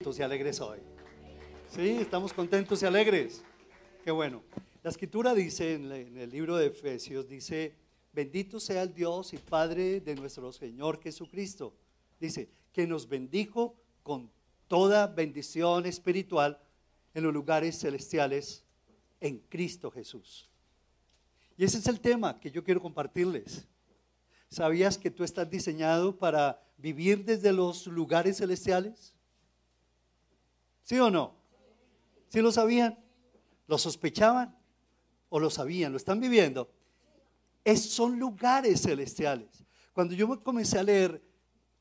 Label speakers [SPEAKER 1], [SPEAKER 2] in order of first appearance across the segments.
[SPEAKER 1] y alegres hoy. Sí, estamos contentos y alegres. Qué bueno. La escritura dice en el libro de Efesios, dice, bendito sea el Dios y Padre de nuestro Señor Jesucristo. Dice, que nos bendijo con toda bendición espiritual en los lugares celestiales en Cristo Jesús. Y ese es el tema que yo quiero compartirles. ¿Sabías que tú estás diseñado para vivir desde los lugares celestiales? ¿Sí o no? ¿Sí lo sabían? ¿Lo sospechaban? ¿O lo sabían? ¿Lo están viviendo? Es, son lugares celestiales. Cuando yo comencé a leer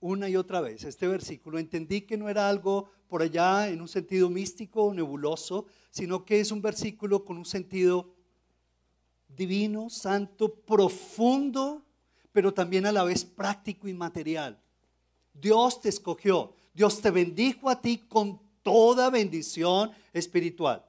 [SPEAKER 1] una y otra vez este versículo, entendí que no era algo por allá en un sentido místico o nebuloso, sino que es un versículo con un sentido divino, santo, profundo, pero también a la vez práctico y material. Dios te escogió, Dios te bendijo a ti con toda bendición espiritual.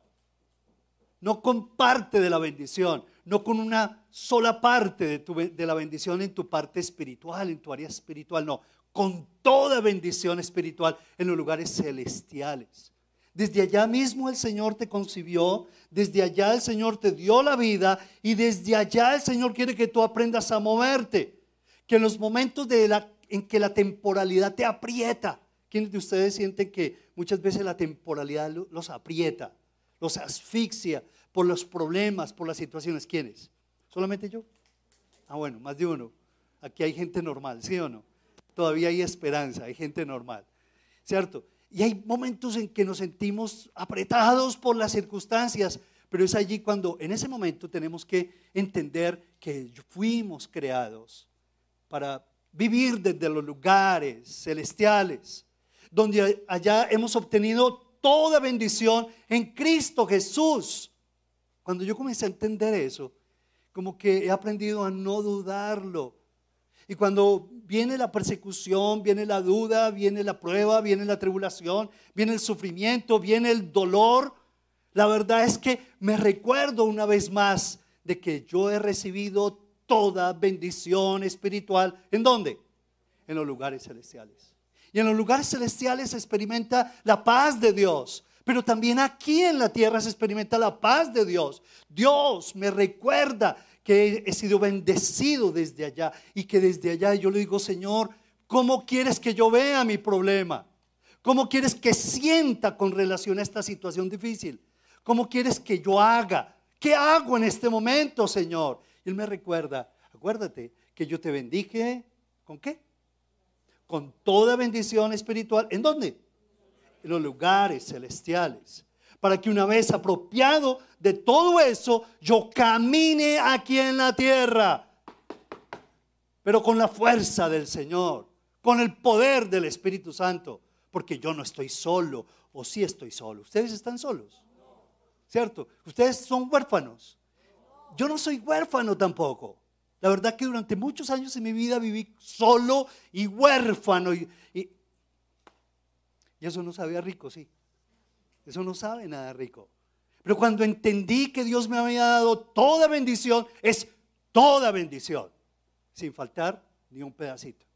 [SPEAKER 1] No con parte de la bendición, no con una sola parte de, de la bendición en tu parte espiritual, en tu área espiritual, no, con toda bendición espiritual en los lugares celestiales. Desde allá mismo el Señor te concibió, desde allá el Señor te dio la vida y desde allá el Señor quiere que tú aprendas a moverte. Que en los momentos de la, en que la temporalidad te aprieta, ¿quiénes de ustedes sienten que muchas veces la temporalidad los aprieta, los asfixia por los problemas, por las situaciones? ¿Quiénes? ¿Solamente yo? Ah, bueno, más de uno. Aquí hay gente normal, ¿sí o no? Todavía hay esperanza, hay gente normal, ¿cierto? Y hay momentos en que nos sentimos apretados por las circunstancias, pero es allí cuando en ese momento tenemos que entender que fuimos creados para vivir desde los lugares celestiales, donde allá hemos obtenido toda bendición en Cristo Jesús. Cuando yo comencé a entender eso, como que he aprendido a no dudarlo, y cuando viene la persecución, viene la duda, viene la prueba, viene la tribulación, viene el sufrimiento, viene el dolor, la verdad es que me recuerdo una vez más de que yo he recibido toda bendición espiritual. ¿En dónde? En los lugares celestiales. En los lugares celestiales se experimenta la paz de Dios. Pero también aquí en la tierra se experimenta la paz de Dios. Dios me recuerda que he sido bendecido desde allá y que desde allá yo le digo, Señor, ¿cómo quieres que yo vea mi problema? ¿Cómo quieres que sienta con relación a esta situación difícil? ¿Cómo quieres que yo haga? ¿Qué hago en este momento, Señor? Y Él me recuerda, acuérdate que yo te bendije, ¿con qué? Con toda bendición espiritual. ¿En dónde? En los lugares celestiales para que una vez apropiado de todo eso, yo camine aquí en la tierra, pero con la fuerza del Señor, con el poder del Espíritu Santo, porque yo no estoy solo, o sí estoy solo. ¿Ustedes están solos? ¿Cierto? Ustedes son huérfanos. Yo no soy huérfano tampoco. La verdad que durante muchos años en mi vida viví solo y huérfano. Y, eso no sabía rico, sí. Eso no sabe nada rico. Pero cuando entendí que Dios me había dado toda bendición, es toda bendición, sin faltar ni un pedacito.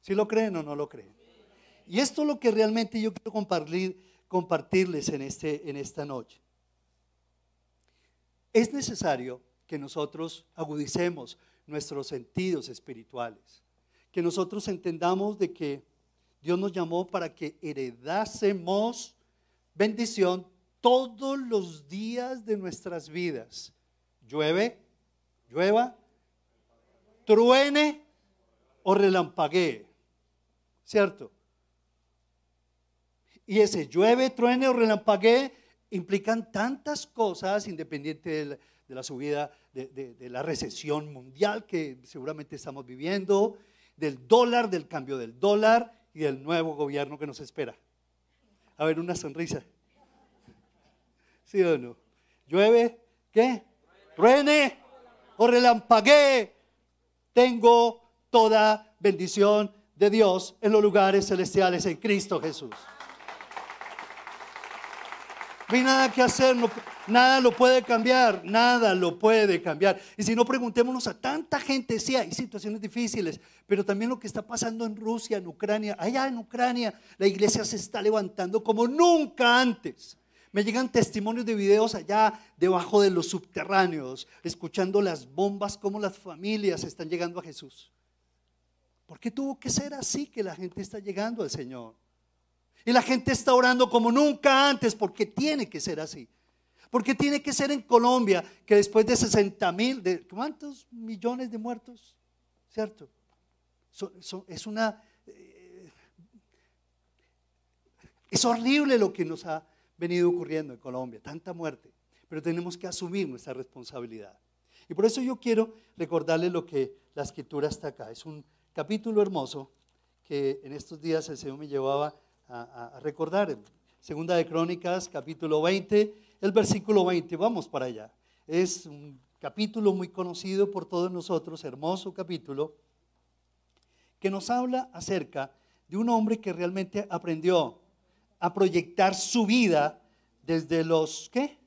[SPEAKER 1] ¿Si lo creen o no lo creen? Y esto es lo que realmente yo quiero compartir, compartirles en, este, en esta noche. Es necesario que nosotros agudicemos nuestros sentidos espirituales, que nosotros entendamos de que Dios nos llamó para que heredásemos bendición todos los días de nuestras vidas. Llueve, llueva, truene o relampaguee. ¿Cierto? Y ese llueve, truene o relampaguee implican tantas cosas, independiente de la, subida de, de la recesión mundial que seguramente estamos viviendo, del dólar, del cambio del dólar y del nuevo gobierno que nos espera. A ver, una sonrisa. ¿Sí o no? ¿Llueve? ¿Qué? ¿Ruene? ¿O relampaguee? Tengo toda bendición de Dios en los lugares celestiales en Cristo Jesús. No hay nada que hacer, Nada lo puede cambiar, nada lo puede cambiar. Y si no, preguntémonos a tanta gente, sí, hay situaciones difíciles, pero también lo que está pasando en Rusia, en Ucrania, allá en Ucrania, la iglesia se está levantando como nunca antes. Me llegan testimonios de videos allá debajo de los subterráneos, escuchando las bombas, cómo las familias están llegando a Jesús. ¿Por qué tuvo que ser así que la gente está llegando al Señor? Y la gente está orando como nunca antes, porque tiene que ser así. Porque tiene que ser en Colombia, que después de 60 mil, ¿cuántos millones de muertos? ¿Cierto? es una... Eh, es horrible lo que nos ha venido ocurriendo en Colombia, tanta muerte. Pero tenemos que asumir nuestra responsabilidad. Y por eso yo quiero recordarles lo que la escritura está acá. Es un capítulo hermoso que en estos días el Señor me llevaba a, recordar. Segunda de Crónicas, capítulo 20, el versículo 20. Vamos para allá. Es un capítulo muy conocido por todos nosotros, hermoso capítulo, que nos habla acerca de un hombre que realmente aprendió a proyectar su vida desde los, ¿qué?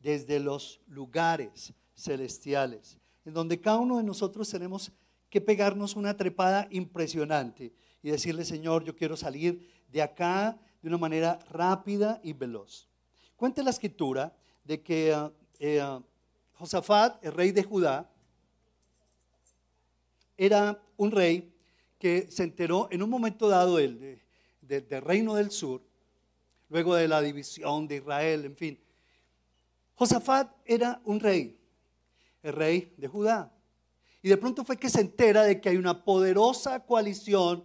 [SPEAKER 1] Desde los lugares celestiales, en donde cada uno de nosotros tenemos que pegarnos una trepada impresionante y decirle, Señor, yo quiero salir de acá de una manera rápida y veloz. Cuenta la escritura de que eh, eh, Josafat, el rey de Judá, era un rey que se enteró en un momento dado del, del reino del sur, luego de la división de Israel, en fin. Josafat era un rey, el rey de Judá. Y de pronto fue que se entera de que hay una poderosa coalición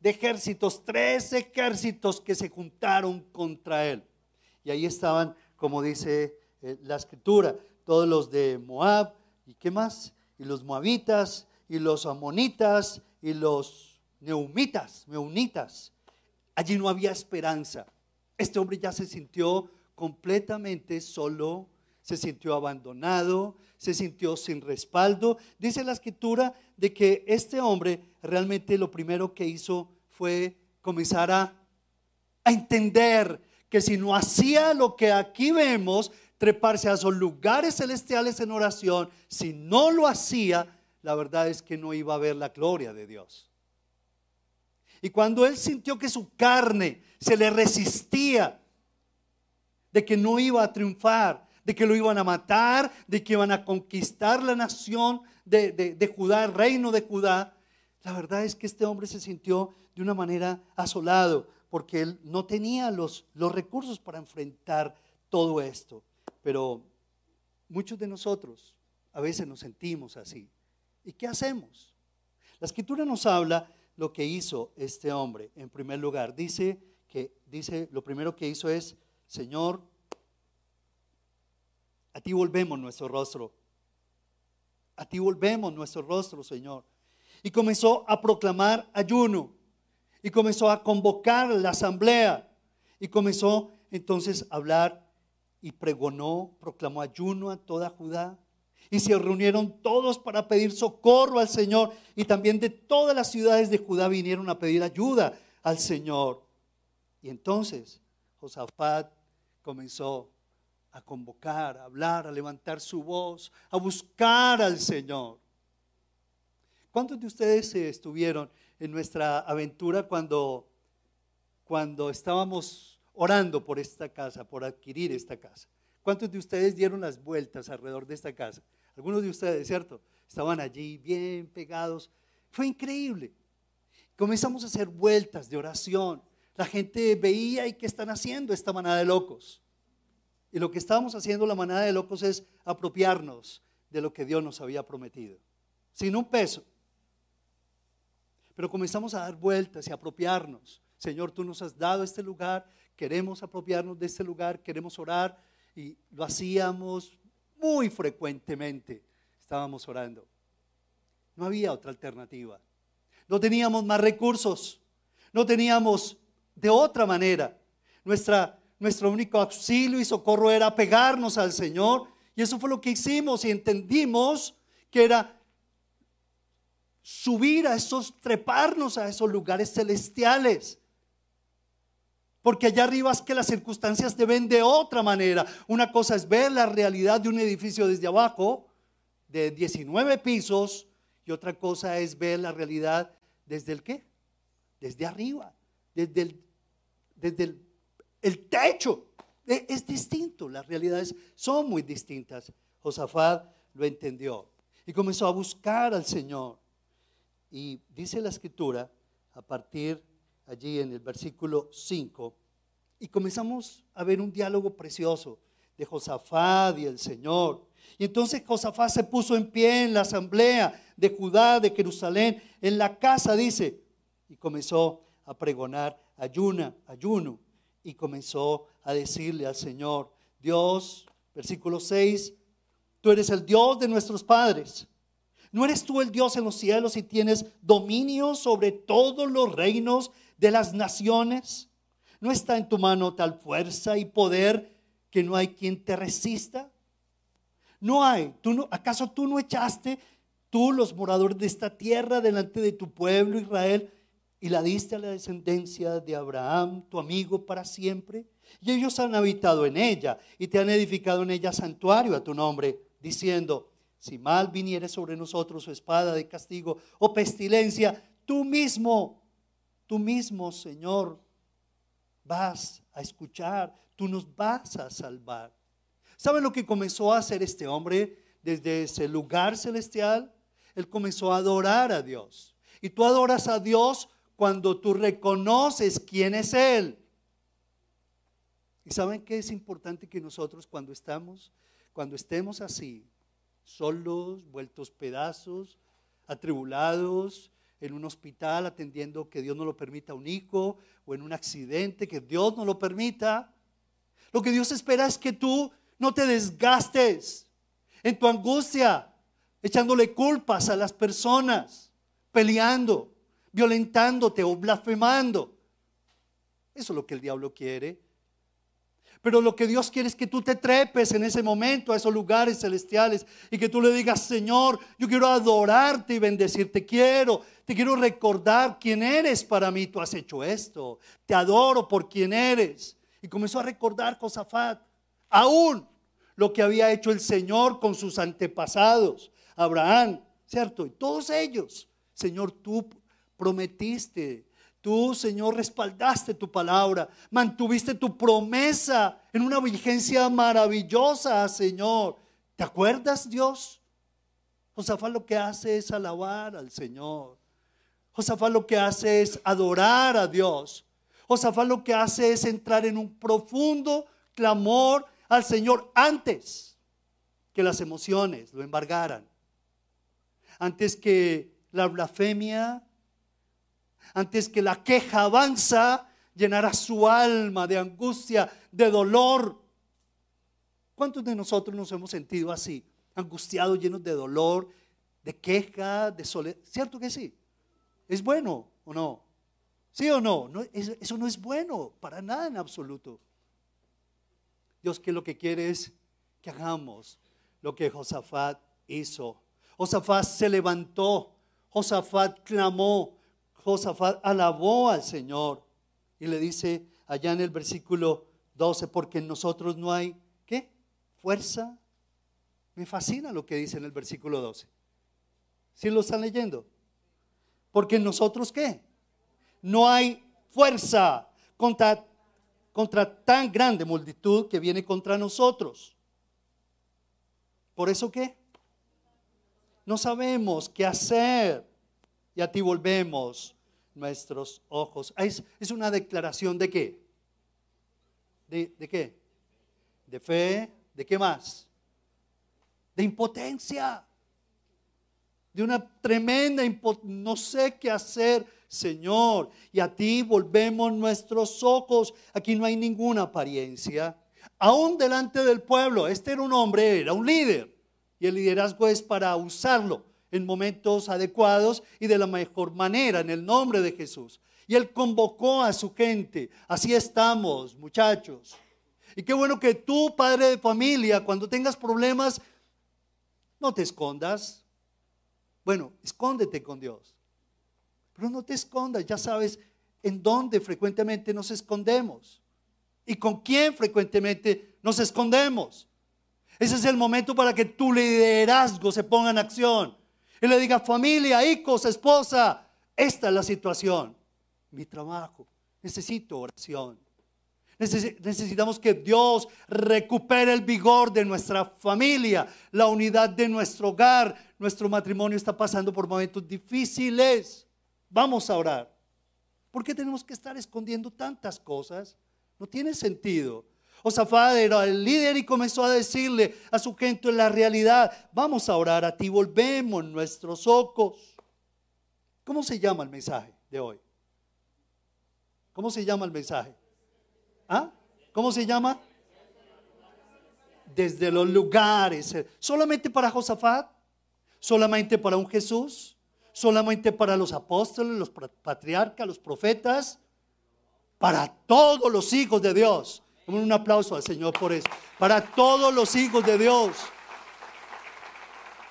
[SPEAKER 1] de ejércitos, tres ejércitos que se juntaron contra él. Y ahí estaban, como dice eh, la escritura, todos los de Moab, ¿y qué más? Y los moabitas, y los amonitas, y los neumitas, meunitas. Allí no había esperanza. Este hombre ya se sintió completamente solo, se sintió abandonado, se sintió sin respaldo. Dice la escritura de que este hombre realmente lo primero que hizo fue comenzar a, a entender que si no hacía lo que aquí vemos, treparse a esos lugares celestiales en oración, si no lo hacía, la verdad es que no iba a ver la gloria de Dios. Y cuando él sintió que su carne se le resistía, de que no iba a triunfar, de que lo iban a matar, de que iban a conquistar la nación de, de Judá, el reino de Judá, la verdad es que este hombre se sintió de una manera asolado, porque él no tenía los, los recursos para enfrentar todo esto. Pero muchos de nosotros a veces nos sentimos así. ¿Y qué hacemos? La escritura nos habla lo que hizo este hombre en primer lugar. Dice que dice lo primero que hizo es, Señor, a ti volvemos nuestro rostro. A ti volvemos nuestro rostro, Señor. Y comenzó a proclamar ayuno y comenzó a convocar la asamblea y comenzó entonces a hablar y pregonó, proclamó ayuno a toda Judá. Y se reunieron todos para pedir socorro al Señor. Y también de todas las ciudades de Judá vinieron a pedir ayuda al Señor. Y entonces Josafat comenzó a convocar, a hablar, a levantar su voz, a buscar al Señor. ¿Cuántos de ustedes estuvieron en nuestra aventura cuando, cuando estábamos orando por esta casa, por adquirir esta casa. ¿Cuántos de ustedes dieron las vueltas alrededor de esta casa? Algunos de ustedes, ¿cierto? Estaban allí bien pegados. Fue increíble. Comenzamos a hacer vueltas de oración. La gente veía y qué están haciendo esta manada de locos. Y lo que estábamos haciendo la manada de locos es apropiarnos de lo que Dios nos había prometido. Sin un peso pero comenzamos a dar vueltas y a apropiarnos. Señor, tú nos has dado este lugar, queremos apropiarnos de este lugar, queremos orar y lo hacíamos muy frecuentemente. Estábamos orando. No había otra alternativa. No teníamos más recursos. No teníamos de otra manera. Nuestra, nuestro único auxilio y socorro era pegarnos al Señor. Y eso fue lo que hicimos y entendimos que era subir a esos, treparnos a esos lugares celestiales. Porque allá arriba es que las circunstancias te ven de otra manera. Una cosa es ver la realidad de un edificio desde abajo, de 19 pisos, y otra cosa es ver la realidad desde el qué? Desde arriba, desde el, desde el, techo. E, es distinto, las realidades son muy distintas. Josafat lo entendió y comenzó a buscar al Señor. Y dice la escritura, a partir allí en el versículo 5, y comenzamos a ver un diálogo precioso de Josafat y el Señor. Y entonces Josafat se puso en pie en la asamblea de Judá, de Jerusalén, en la casa, dice, y comenzó a pregonar ayuna, ayuno, y comenzó a decirle al Señor, Dios, versículo 6, tú eres el Dios de nuestros padres. ¿No eres tú el Dios en los cielos y tienes dominio sobre todos los reinos de las naciones? ¿No está en tu mano tal fuerza y poder que no hay quien te resista? No hay. ¿Tú no, ¿Acaso tú no echaste tú los moradores de esta tierra delante de tu pueblo Israel y la diste a la descendencia de Abraham, tu amigo, para siempre? Y ellos han habitado en ella y te han edificado en ella santuario a tu nombre, diciendo, si mal viniere sobre nosotros su espada de castigo o pestilencia, tú mismo, tú mismo, Señor, vas a escuchar, tú nos vas a salvar. ¿Saben lo que comenzó a hacer este hombre desde ese lugar celestial? Él comenzó a adorar a Dios. Y tú adoras a Dios cuando tú reconoces quién es Él. ¿Y saben qué es importante que nosotros cuando estamos, cuando estemos así, solos, vueltos pedazos, atribulados, en un hospital atendiendo que Dios no lo permita un hijo o en un accidente que Dios no lo permita. Lo que Dios espera es que tú no te desgastes en tu angustia, echándole culpas a las personas, peleando, violentándote o blasfemando. Eso es lo que el diablo quiere. Pero lo que Dios quiere es que tú te trepes en ese momento a esos lugares celestiales y que tú le digas, Señor, yo quiero adorarte y bendecirte. Quiero, te quiero recordar quién eres para mí. Tú has hecho esto. Te adoro por quién eres. Y comenzó a recordar Josafat, aún lo que había hecho el Señor con sus antepasados, Abraham, ¿cierto? Y todos ellos, Señor, tú prometiste Tú, Señor, respaldaste tu palabra, mantuviste tu promesa en una vigencia maravillosa, Señor. ¿Te acuerdas, Dios? Josafat lo que hace es alabar al Señor. Josafat lo que hace es adorar a Dios. Josafat lo que hace es entrar en un profundo clamor al Señor antes que las emociones lo embargaran. Antes que la blasfemia antes que la queja avanza, llenará su alma de angustia, de dolor. ¿Cuántos de nosotros nos hemos sentido así, angustiados, llenos de dolor, de queja, de soledad? ¿Cierto que sí? ¿Es bueno o no? ¿Sí o no? no eso no es bueno, para nada en absoluto. Dios que lo que quiere es que hagamos lo que Josafat hizo. Josafat se levantó, Josafat clamó, Josafat alabó al Señor y le dice allá en el versículo 12, porque en nosotros no hay, ¿qué? Fuerza. Me fascina lo que dice en el versículo 12. ¿Sí lo están leyendo? Porque en nosotros, ¿qué? No hay fuerza contra, contra tan grande multitud que viene contra nosotros. ¿Por eso qué? No sabemos qué hacer. Y a ti volvemos nuestros ojos. Es, es una declaración de qué? ¿De, ¿De qué? De fe. ¿De qué más? De impotencia. De una tremenda impotencia. No sé qué hacer, Señor. Y a ti volvemos nuestros ojos. Aquí no hay ninguna apariencia. Aún delante del pueblo. Este era un hombre, era un líder. Y el liderazgo es para usarlo en momentos adecuados y de la mejor manera, en el nombre de Jesús. Y Él convocó a su gente. Así estamos, muchachos. Y qué bueno que tú, padre de familia, cuando tengas problemas, no te escondas. Bueno, escóndete con Dios. Pero no te escondas, ya sabes, en dónde frecuentemente nos escondemos y con quién frecuentemente nos escondemos. Ese es el momento para que tu liderazgo se ponga en acción y le diga familia, hijos, esposa, esta es la situación, mi trabajo, necesito oración. Necesitamos que Dios recupere el vigor de nuestra familia, la unidad de nuestro hogar. Nuestro matrimonio está pasando por momentos difíciles. Vamos a orar. ¿Por qué tenemos que estar escondiendo tantas cosas? No tiene sentido. Osafad era el líder y comenzó a decirle a su gente la realidad, vamos a orar a ti, volvemos nuestros ojos. ¿Cómo se llama el mensaje de hoy? ¿Cómo se llama el mensaje? ¿Ah? ¿Cómo se llama? Desde los lugares. ¿Solamente para Josafat? ¿Solamente para un Jesús? ¿Solamente para los apóstoles, los patriarcas, los profetas? Para todos los hijos de Dios. Un aplauso al Señor por eso. Para todos los hijos de Dios.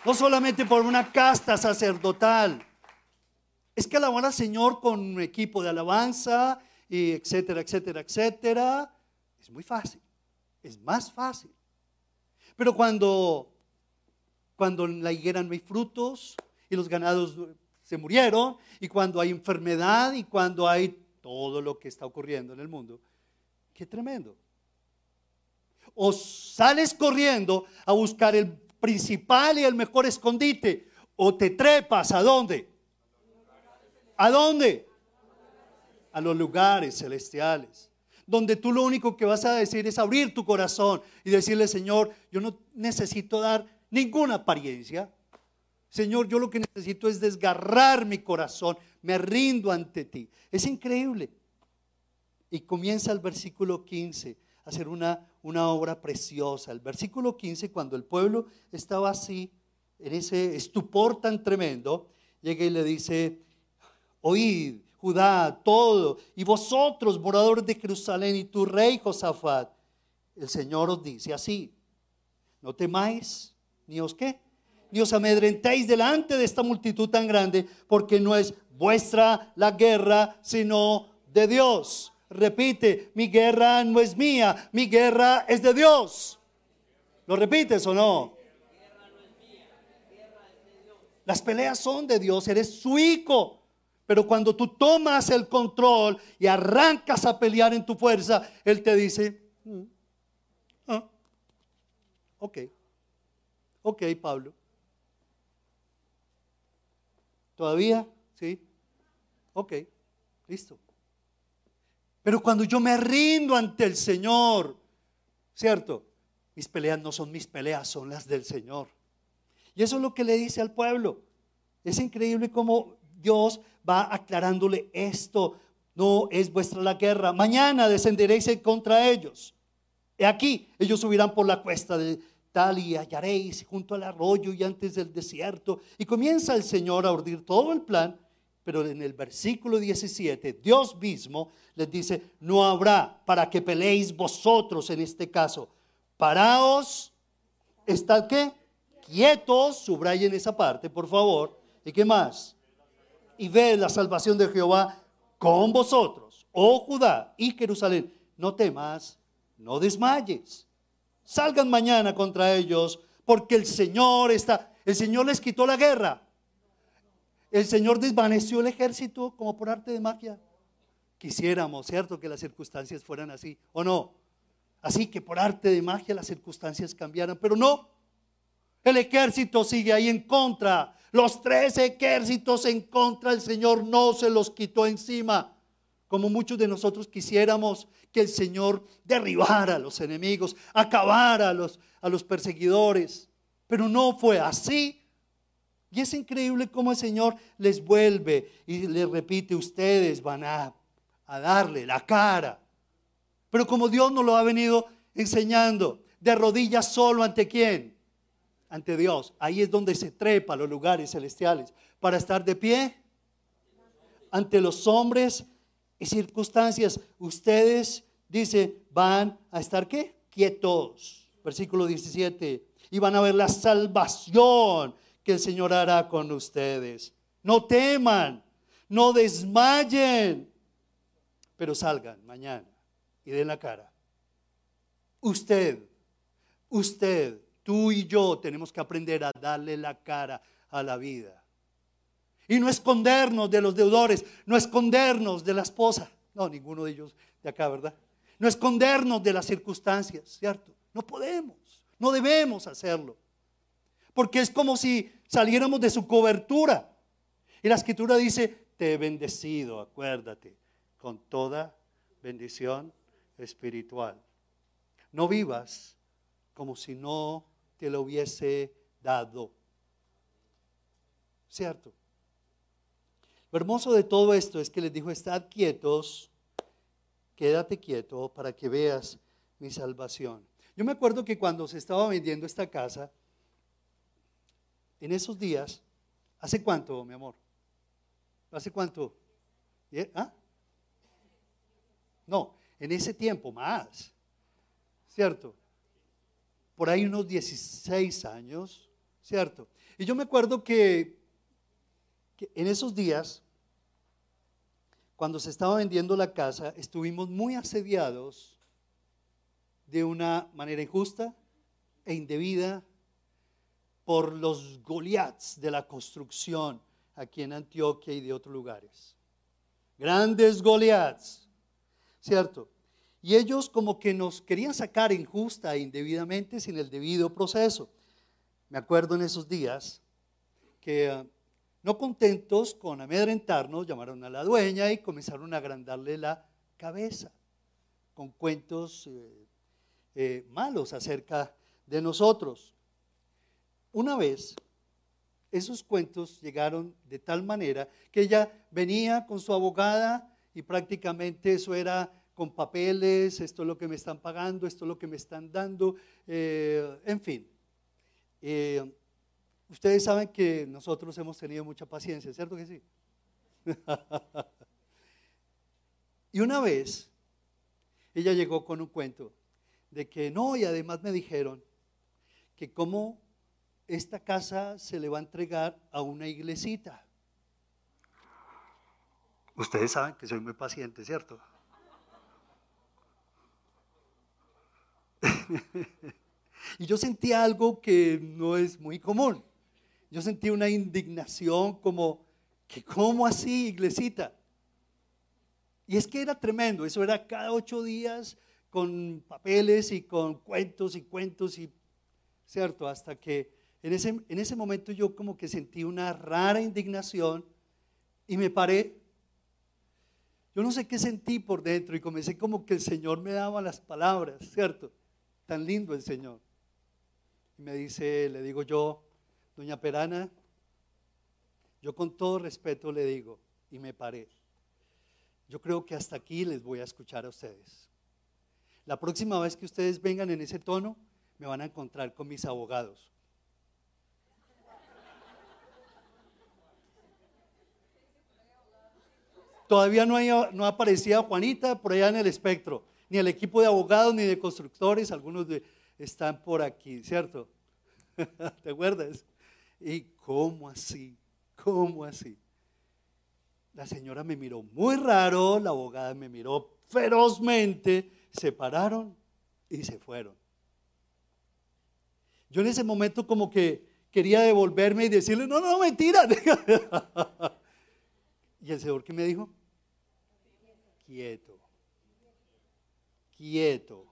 [SPEAKER 1] No solamente por una casta sacerdotal. Es que alabar al Señor con un equipo de alabanza, y etcétera, etcétera, etcétera. Es muy fácil. Es más fácil. Pero cuando, cuando en la higuera no hay frutos y los ganados se murieron, y cuando hay enfermedad y cuando hay todo lo que está ocurriendo en el mundo, qué tremendo. O sales corriendo a buscar el principal y el mejor escondite, o te trepas a dónde? ¿A dónde? a los lugares celestiales, donde tú lo único que vas a decir es abrir tu corazón y decirle, Señor, yo no necesito dar ninguna apariencia. Señor, yo lo que necesito es desgarrar mi corazón, me rindo ante ti. Es increíble. Y comienza el versículo 15 a hacer una, una obra preciosa. El versículo 15, cuando el pueblo estaba así, en ese estupor tan tremendo, llega y le dice, oíd, Judá, todo, y vosotros, moradores de Jerusalén, y tu rey Josafat, el Señor os dice así, no temáis, ni os qué, ni os amedrentéis delante de esta multitud tan grande, porque no es vuestra la guerra, sino de Dios. Repite, mi guerra no es mía, mi guerra es de Dios. ¿Lo repites o no? Las peleas son de Dios, eres su hijo. Pero cuando tú tomas el control y arrancas a pelear en tu fuerza, Él te dice, mm, ah, ok, ok, Pablo. ¿Todavía? Sí. Ok, listo. Pero cuando yo me rindo ante el Señor, ¿cierto? Mis peleas no son mis peleas, son las del Señor. Y eso es lo que le dice al pueblo. Es increíble cómo Dios va aclarándole esto. No es vuestra la guerra. Mañana descenderéis contra ellos. He aquí, ellos subirán por la cuesta de tal y hallaréis junto al arroyo y antes del desierto. Y comienza el Señor a ordir todo el plan. Pero en el versículo 17, Dios mismo les dice, no habrá para que peleéis vosotros en este caso. Paraos, estad qué? Quietos, subrayen esa parte, por favor. ¿Y qué más? y ve la salvación de Jehová con vosotros, oh Judá y Jerusalén. No temas, no desmayes. Salgan mañana contra ellos, porque el Señor está, el Señor les quitó la guerra. El Señor desvaneció el ejército como por arte de magia. Quisiéramos, ¿cierto?, que las circunstancias fueran así, ¿o no? Así que por arte de magia las circunstancias cambiaran, pero no. El ejército sigue ahí en contra los tres ejércitos en contra del Señor no se los quitó encima, como muchos de nosotros quisiéramos que el Señor derribara a los enemigos, acabara a los, a los perseguidores. Pero no fue así. Y es increíble cómo el Señor les vuelve y les repite, ustedes van a, a darle la cara. Pero como Dios nos lo ha venido enseñando, de rodillas solo ante quién? ante Dios. Ahí es donde se trepa los lugares celestiales. Para estar de pie ante los hombres y circunstancias. Ustedes, dice, van a estar qué? Quietos. Versículo 17. Y van a ver la salvación que el Señor hará con ustedes. No teman, no desmayen. pero salgan mañana y den la cara. Usted, usted, tú y yo tenemos que aprender a darle la cara a la vida. Y no escondernos de los deudores, no escondernos de la esposa. No, ninguno de ellos de acá, ¿verdad? No escondernos de las circunstancias, ¿cierto? No podemos, no debemos hacerlo. Porque es como si saliéramos de su cobertura. Y la escritura dice, te he bendecido, acuérdate, con toda bendición espiritual. No vivas como si no te lo hubiese dado. ¿Cierto? Lo hermoso de todo esto es que les dijo, estad quietos, quédate quieto para que veas mi salvación. Yo me acuerdo que cuando se estaba vendiendo esta casa, en esos días, ¿hace cuánto, mi amor? ¿Hace cuánto? ¿Ah? No, en ese tiempo más, ¿cierto? Por ahí unos 16 años, ¿cierto? Y yo me acuerdo que, que en esos días, cuando se estaba vendiendo la casa, estuvimos muy asediados de una manera injusta e indebida por los Goliaths de la construcción aquí en Antioquia y de otros lugares. Grandes Goliaths, ¿cierto? Y ellos como que nos querían sacar injusta e indebidamente sin el debido proceso. Me acuerdo en esos días que ah, no contentos con amedrentarnos, llamaron a la dueña y comenzaron a agrandarle la cabeza con cuentos eh, eh, malos acerca de nosotros. Una vez esos cuentos llegaron de tal manera que ella venía con su abogada y prácticamente eso era con papeles, esto es lo que me están pagando, esto es lo que me están dando, eh, en fin. Eh, ustedes saben que nosotros hemos tenido mucha paciencia, ¿cierto que sí? y una vez ella llegó con un cuento de que no, y además me dijeron que cómo esta casa se le va a entregar a una iglesita. Ustedes saben que soy muy paciente, ¿cierto? y yo sentí algo que no es muy común. Yo sentí una indignación como, que ¿cómo así, iglesita? Y es que era tremendo, eso era cada ocho días con papeles y con cuentos y cuentos y, ¿cierto? Hasta que en ese, en ese momento yo como que sentí una rara indignación y me paré. Yo no sé qué sentí por dentro y comencé como que el Señor me daba las palabras, ¿cierto? Tan lindo el Señor. Y me dice, le digo yo, doña Perana, yo con todo respeto le digo, y me paré, yo creo que hasta aquí les voy a escuchar a ustedes. La próxima vez que ustedes vengan en ese tono, me van a encontrar con mis abogados. Todavía no, no aparecía Juanita por allá en el espectro, ni el equipo de abogados, ni de constructores, algunos están por aquí, ¿cierto? ¿Te acuerdas? ¿Y cómo así? ¿Cómo así? La señora me miró muy raro, la abogada me miró ferozmente, se pararon y se fueron. Yo en ese momento como que quería devolverme y decirle, no, no, mentira. y el Señor, ¿qué me dijo? Quieto, quieto.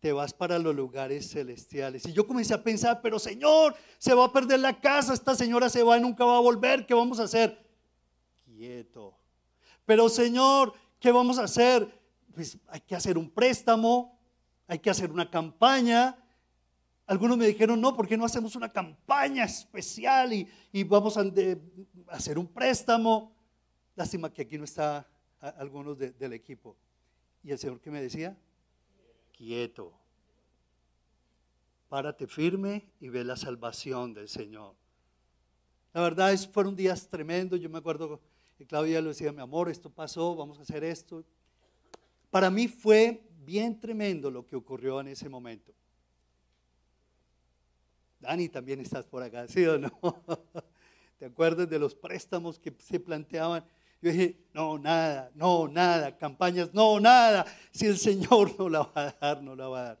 [SPEAKER 1] Te vas para los lugares celestiales. Y yo comencé a pensar, pero Señor, se va a perder la casa, esta señora se va y nunca va a volver, ¿qué vamos a hacer? Quieto. Pero Señor, ¿qué vamos a hacer? Pues hay que hacer un préstamo, hay que hacer una campaña. Algunos me dijeron, no, ¿por qué no hacemos una campaña especial y, y vamos a, a hacer un préstamo? Lástima que aquí no está algunos del equipo. Y el Señor que me decía, quieto, párate firme y ve la salvación del Señor. La verdad es fueron días tremendos. Yo me acuerdo que Claudia le decía, mi amor, esto pasó, vamos a hacer esto. Para mí fue bien tremendo lo que ocurrió en ese momento. Dani, también estás por acá, ¿sí o no? ¿Te acuerdas de los préstamos que se planteaban? Yo dije, no, nada, no, nada, campañas, no, nada. Si el Señor no la va a dar, no la va a dar.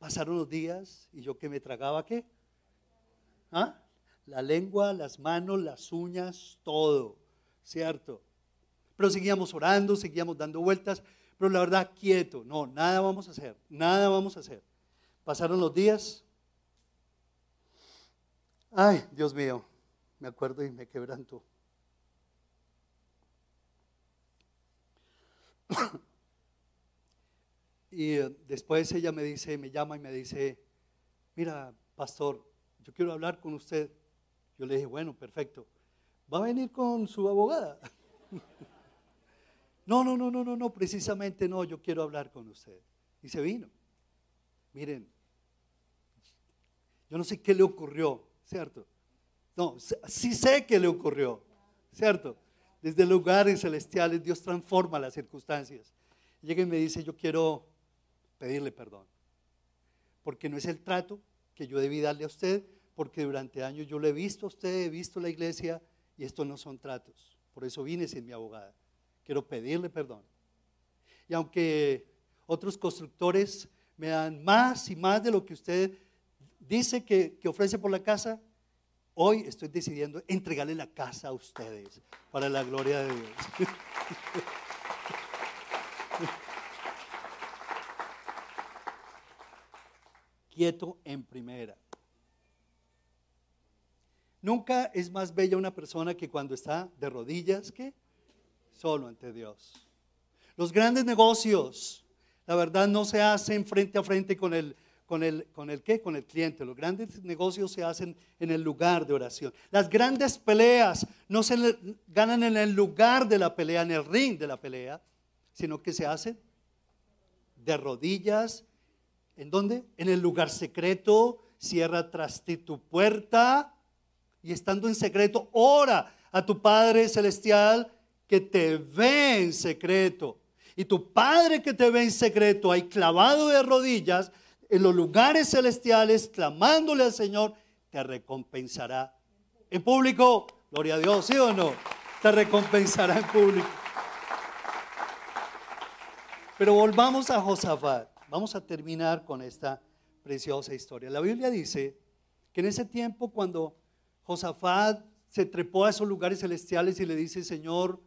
[SPEAKER 1] Pasaron los días y yo que me tragaba, ¿qué? ¿Ah? La lengua, las manos, las uñas, todo, ¿cierto? Pero seguíamos orando, seguíamos dando vueltas, pero la verdad, quieto, no, nada vamos a hacer, nada vamos a hacer. Pasaron los días. Ay, Dios mío, me acuerdo y me quebranto. Y después ella me dice, me llama y me dice, mira, pastor, yo quiero hablar con usted. Yo le dije, bueno, perfecto. ¿Va a venir con su abogada? no, no, no, no, no, no, precisamente no, yo quiero hablar con usted. Y se vino. Miren, yo no sé qué le ocurrió, ¿cierto? No, sí sé qué le ocurrió, ¿cierto? Desde lugares celestiales Dios transforma las circunstancias. Llega y me dice, yo quiero pedirle perdón, porque no es el trato que yo debí darle a usted, porque durante años yo le he visto a usted, he visto la iglesia y estos no son tratos. Por eso vine sin mi abogada. Quiero pedirle perdón. Y aunque otros constructores me dan más y más de lo que usted dice que ofrece por la casa, hoy estoy decidiendo entregarle la casa a ustedes para la gloria de Dios. Quieto en primera. Nunca es más bella una persona que cuando está de rodillas que solo ante Dios. Los grandes negocios, la verdad, no se hacen frente a frente con el, con el, con el qué, con el cliente. Los grandes negocios se hacen en el lugar de oración. Las grandes peleas no se ganan en el lugar de la pelea, en el ring de la pelea, sino que se hacen de rodillas. ¿En dónde? En el lugar secreto. Cierra tras ti tu puerta y estando en secreto, ora a tu Padre Celestial que te ve en secreto. Y tu Padre que te ve en secreto, ahí clavado de rodillas, en los lugares celestiales, clamándole al Señor, te recompensará. En público, gloria a Dios, ¿sí o no? Te recompensará en público. Pero volvamos a Josafat. Vamos a terminar con esta preciosa historia. La Biblia dice que en ese tiempo cuando Josafat se trepó a esos lugares celestiales y le dice, Señor,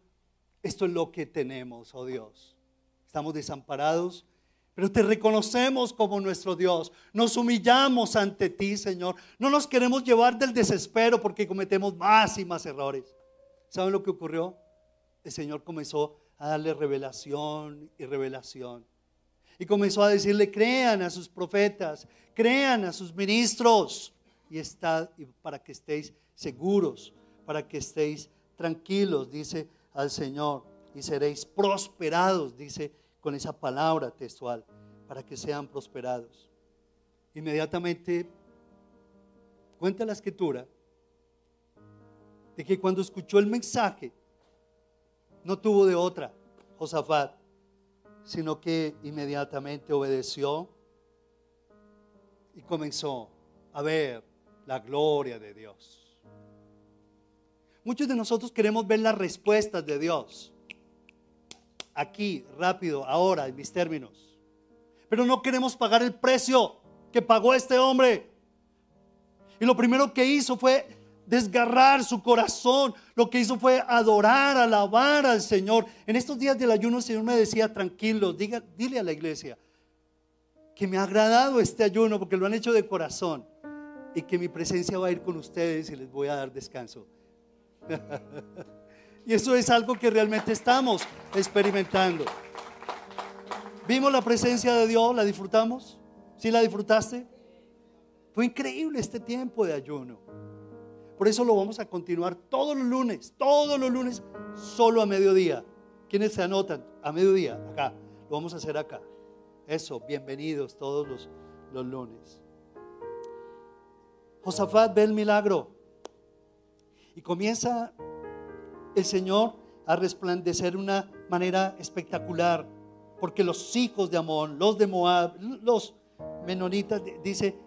[SPEAKER 1] esto es lo que tenemos, oh Dios. Estamos desamparados, pero te reconocemos como nuestro Dios. Nos humillamos ante ti, Señor. No nos queremos llevar del desespero porque cometemos más y más errores. ¿Saben lo que ocurrió? El Señor comenzó a darle revelación y revelación. Y comenzó a decirle, crean a sus profetas, crean a sus ministros y estad para que estéis seguros, para que estéis tranquilos, dice al Señor, y seréis prosperados, dice con esa palabra textual, para que sean prosperados. Inmediatamente cuenta la escritura de que cuando escuchó el mensaje, no tuvo de otra, Josafat, sino que inmediatamente obedeció y comenzó a ver la gloria de Dios. Muchos de nosotros queremos ver las respuestas de Dios. Aquí, rápido, ahora, en mis términos. Pero no queremos pagar el precio que pagó este hombre. Y lo primero que hizo fue desgarrar su corazón. Lo que hizo fue adorar, alabar al Señor. En estos días del ayuno el Señor me decía, tranquilo, diga, dile a la iglesia que me ha agradado este ayuno porque lo han hecho de corazón y que mi presencia va a ir con ustedes y les voy a dar descanso. y eso es algo que realmente estamos experimentando. ¿Vimos la presencia de Dios? ¿La disfrutamos? ¿Sí la disfrutaste? Fue increíble este tiempo de ayuno. Por eso lo vamos a continuar todos los lunes, todos los lunes, solo a mediodía. ¿Quiénes se anotan? A mediodía, acá. Lo vamos a hacer acá. Eso, bienvenidos todos los, los lunes. Josafat ve el milagro y comienza el Señor a resplandecer de una manera espectacular, porque los hijos de Amón, los de Moab, los menonitas, dice,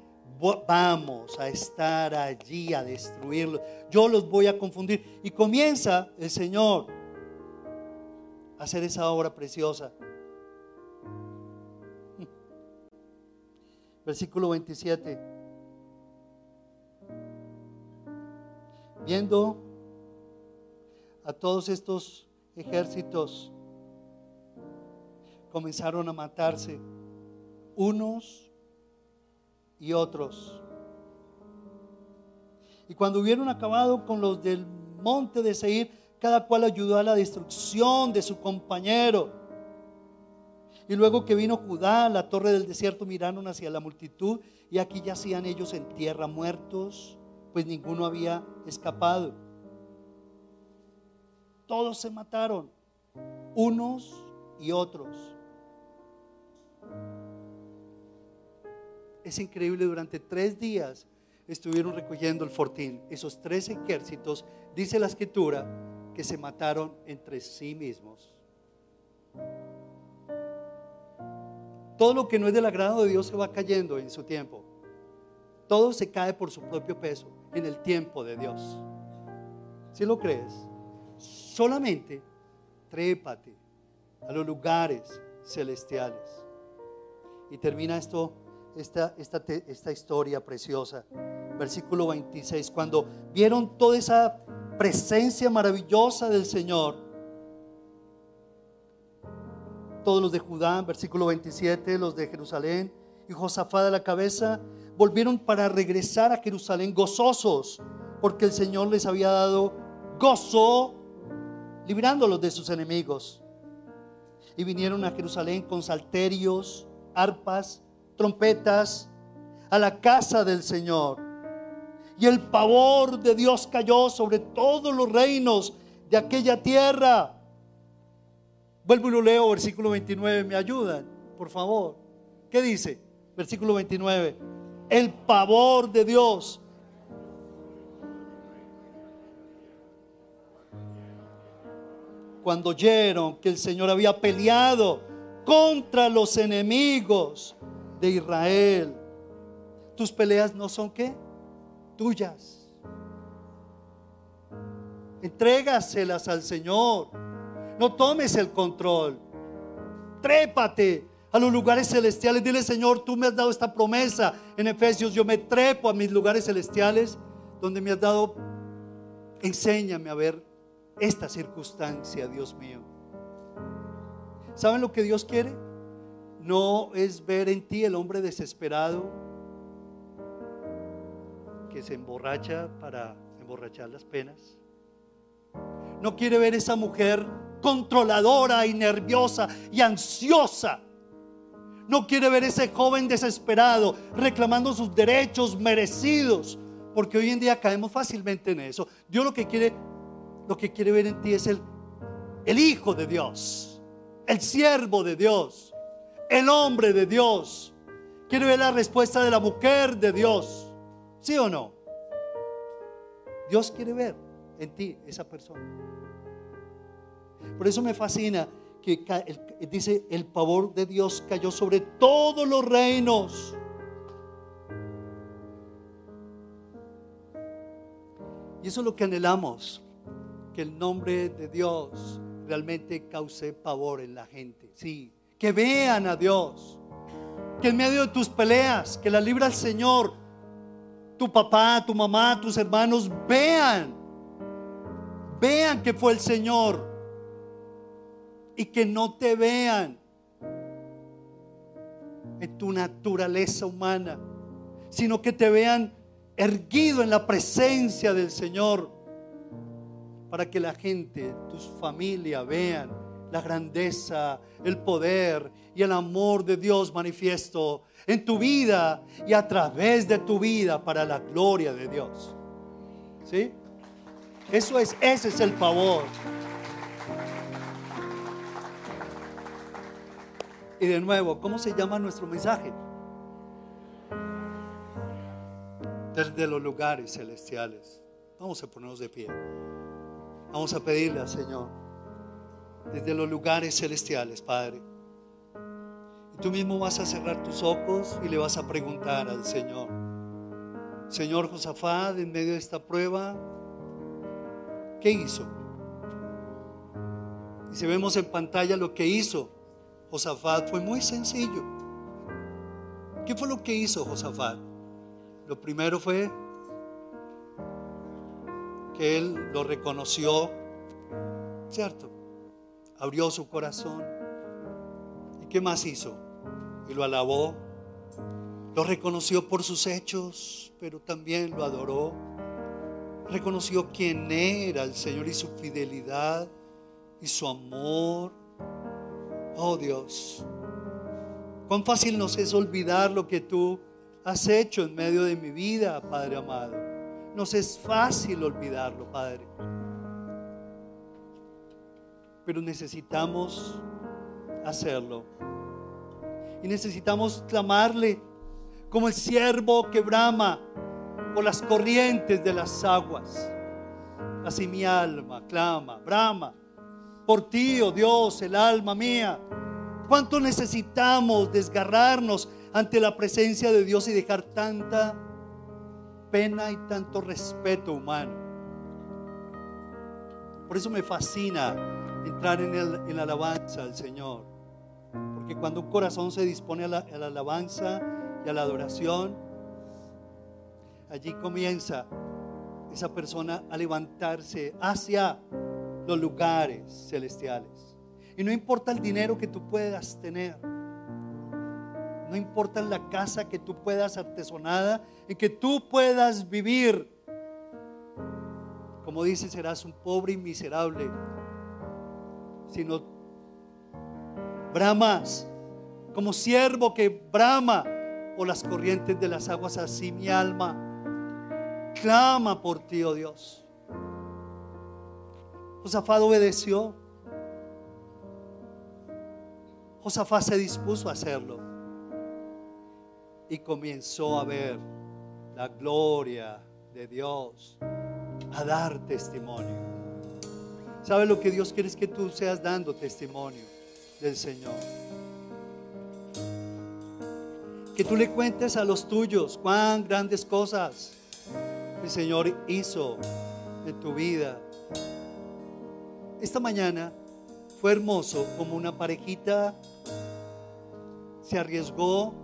[SPEAKER 1] vamos a estar allí a destruirlos, yo los voy a confundir. Y comienza el Señor hacer esa obra preciosa. Versículo 27. Viendo a todos estos ejércitos, comenzaron a matarse unos y otros. Y cuando hubieron acabado con los del monte de Seir, cada cual ayudó a la destrucción de su compañero. Y luego que vino Judá, la torre del desierto, miraron hacia la multitud y aquí yacían ellos en tierra muertos, pues ninguno había escapado. Todos se mataron, unos y otros. Es increíble, durante tres días estuvieron recogiendo el fortín. Esos tres ejércitos, dice la escritura, que se mataron entre sí mismos. Todo lo que no es del agrado de Dios se va cayendo en su tiempo. Todo se cae por su propio peso en el tiempo de Dios. Si lo crees, solamente trépate a los lugares celestiales. Y termina esto, esta, esta, esta historia preciosa. Versículo 26, cuando vieron toda esa presencia maravillosa del Señor, todos los de Judá, versículo 27, los de Jerusalén y Josafá de la cabeza, volvieron para regresar a Jerusalén gozosos, porque el Señor les había dado gozo, librándolos de sus enemigos. Y vinieron a Jerusalén con salterios, arpas, trompetas, a la casa del Señor. Y el pavor de Dios cayó sobre todos los reinos de aquella tierra Vuelvo y lo leo, versículo 29, me ayudan, por favor. ¿Qué dice? Versículo 29. El pavor de Dios. Cuando oyeron que el Señor había peleado contra los enemigos de Israel. Tus peleas no son qué? Tuyas. Entrégaselas al Señor. No tomes el control. Trépate a los lugares celestiales. Dile, Señor, tú me has dado esta promesa. En Efesios, yo me trepo a mis lugares celestiales donde me has dado. Enséñame a ver esta circunstancia, Dios mío. ¿Saben lo que Dios quiere? No es ver en ti el hombre desesperado que se emborracha para emborrachar las penas. No quiere ver esa mujer controladora y nerviosa y ansiosa. No quiere ver ese joven desesperado reclamando sus derechos merecidos, porque hoy en día caemos fácilmente en eso. Dios lo que quiere, lo que quiere ver en ti es el, el hijo de Dios, el siervo de Dios, el hombre de Dios. Quiere ver la respuesta de la mujer de Dios. ¿Sí o no? Dios quiere ver en ti esa persona. Por eso me fascina que dice, el pavor de Dios cayó sobre todos los reinos. Y eso es lo que anhelamos, que el nombre de Dios realmente cause pavor en la gente. Sí, que vean a Dios, que en medio de tus peleas, que la libra el Señor, tu papá, tu mamá, tus hermanos, vean, vean que fue el Señor y que no te vean en tu naturaleza humana, sino que te vean erguido en la presencia del Señor, para que la gente, tus familia, vean la grandeza, el poder y el amor de Dios manifiesto en tu vida y a través de tu vida para la gloria de Dios. ¿Sí? Eso es, ese es el favor. Y de nuevo, ¿cómo se llama nuestro mensaje? Desde los lugares celestiales. Vamos a ponernos de pie. Vamos a pedirle al Señor. Desde los lugares celestiales, Padre. Y tú mismo vas a cerrar tus ojos y le vas a preguntar al Señor. Señor Josafat, en medio de esta prueba, ¿qué hizo? Y si vemos en pantalla lo que hizo Josafat, fue muy sencillo. ¿Qué fue lo que hizo Josafat? Lo primero fue que él lo reconoció, ¿cierto? Abrió su corazón. ¿Y qué más hizo? Y lo alabó. Lo reconoció por sus hechos, pero también lo adoró. Reconoció quién era el Señor y su fidelidad y su amor. Oh Dios, cuán fácil nos es olvidar lo que tú has hecho en medio de mi vida, Padre amado. Nos es fácil olvidarlo, Padre. Pero necesitamos hacerlo. Y necesitamos clamarle como el siervo que brama por las corrientes de las aguas. Así mi alma clama, brama por ti, oh Dios, el alma mía. ¿Cuánto necesitamos desgarrarnos ante la presencia de Dios y dejar tanta pena y tanto respeto humano? Por eso me fascina entrar en, la alabanza al Señor. Porque cuando un corazón se dispone a la alabanza y a la adoración, allí comienza esa persona a levantarse hacia los lugares celestiales. Y no importa el dinero que tú puedas tener. No importa la casa que tú puedas artesonada, en que tú puedas vivir. Como dice, serás un pobre y miserable. Sino bramas, como siervo que brama por las corrientes de las aguas, así mi alma clama por ti, oh Dios. Josafat obedeció. Josafat se dispuso a hacerlo. Y comenzó a ver la gloria de Dios, a dar testimonio. ¿Sabes lo que Dios quiere es que tú seas dando testimonio del Señor? Que tú le cuentes a los tuyos cuán grandes cosas el Señor hizo en tu vida esta mañana fue hermoso como una parejita se arriesgó,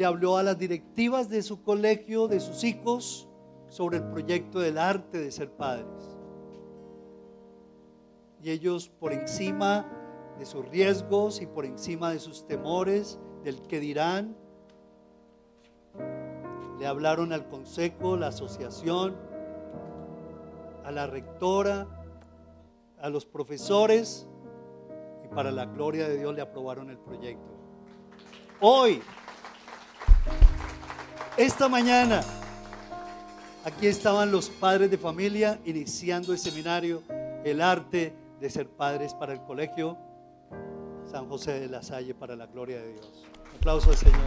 [SPEAKER 1] le habló a las directivas de su colegio, de sus hijos, sobre el proyecto del arte de ser padres. Y ellos por encima de sus riesgos y por encima de sus temores, del que dirán, le hablaron al consejo, la asociación, a la rectora, a los profesores y para la gloria de Dios le aprobaron el proyecto. Hoy, esta mañana, aquí estaban los padres de familia iniciando el seminario, el arte de ser padres para el colegio San José de la Salle para la gloria de Dios. aplauso al Señor.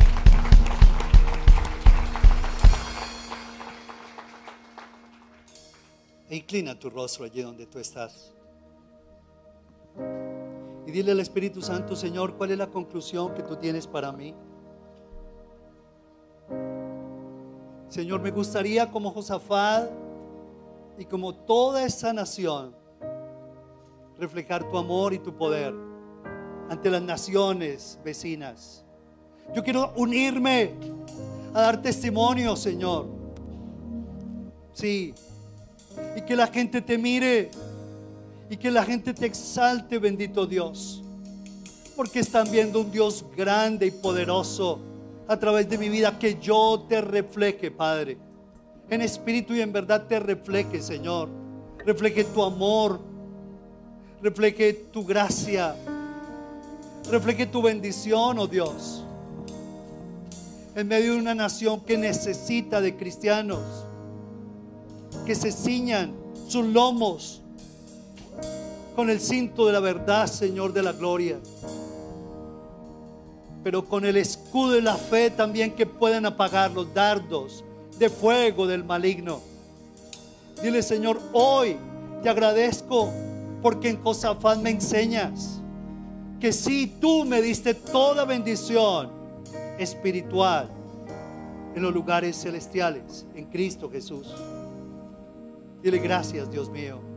[SPEAKER 1] E inclina tu rostro allí donde tú estás. Y dile al Espíritu Santo, Señor, ¿cuál es la conclusión que tú tienes para mí? Señor, me gustaría como Josafat y como toda esta nación reflejar tu amor y tu poder ante las naciones vecinas. Yo quiero unirme a dar testimonio, Señor. Sí. Y que la gente te mire y que la gente te exalte, bendito Dios, porque están viendo un Dios grande y poderoso a través de mi vida, que yo te refleje, Padre, en espíritu y en verdad te refleje, Señor, refleje tu amor, refleje tu gracia, refleje tu bendición, oh Dios, en medio de una nación que necesita de cristianos, que se ciñan sus lomos con el cinto de la verdad, Señor de la gloria. Pero con el escudo de la fe también que puedan apagar los dardos de fuego del maligno. Dile, Señor, hoy te agradezco porque en Josafat me enseñas que si tú me diste toda bendición espiritual en los lugares celestiales, en Cristo Jesús. Dile gracias, Dios mío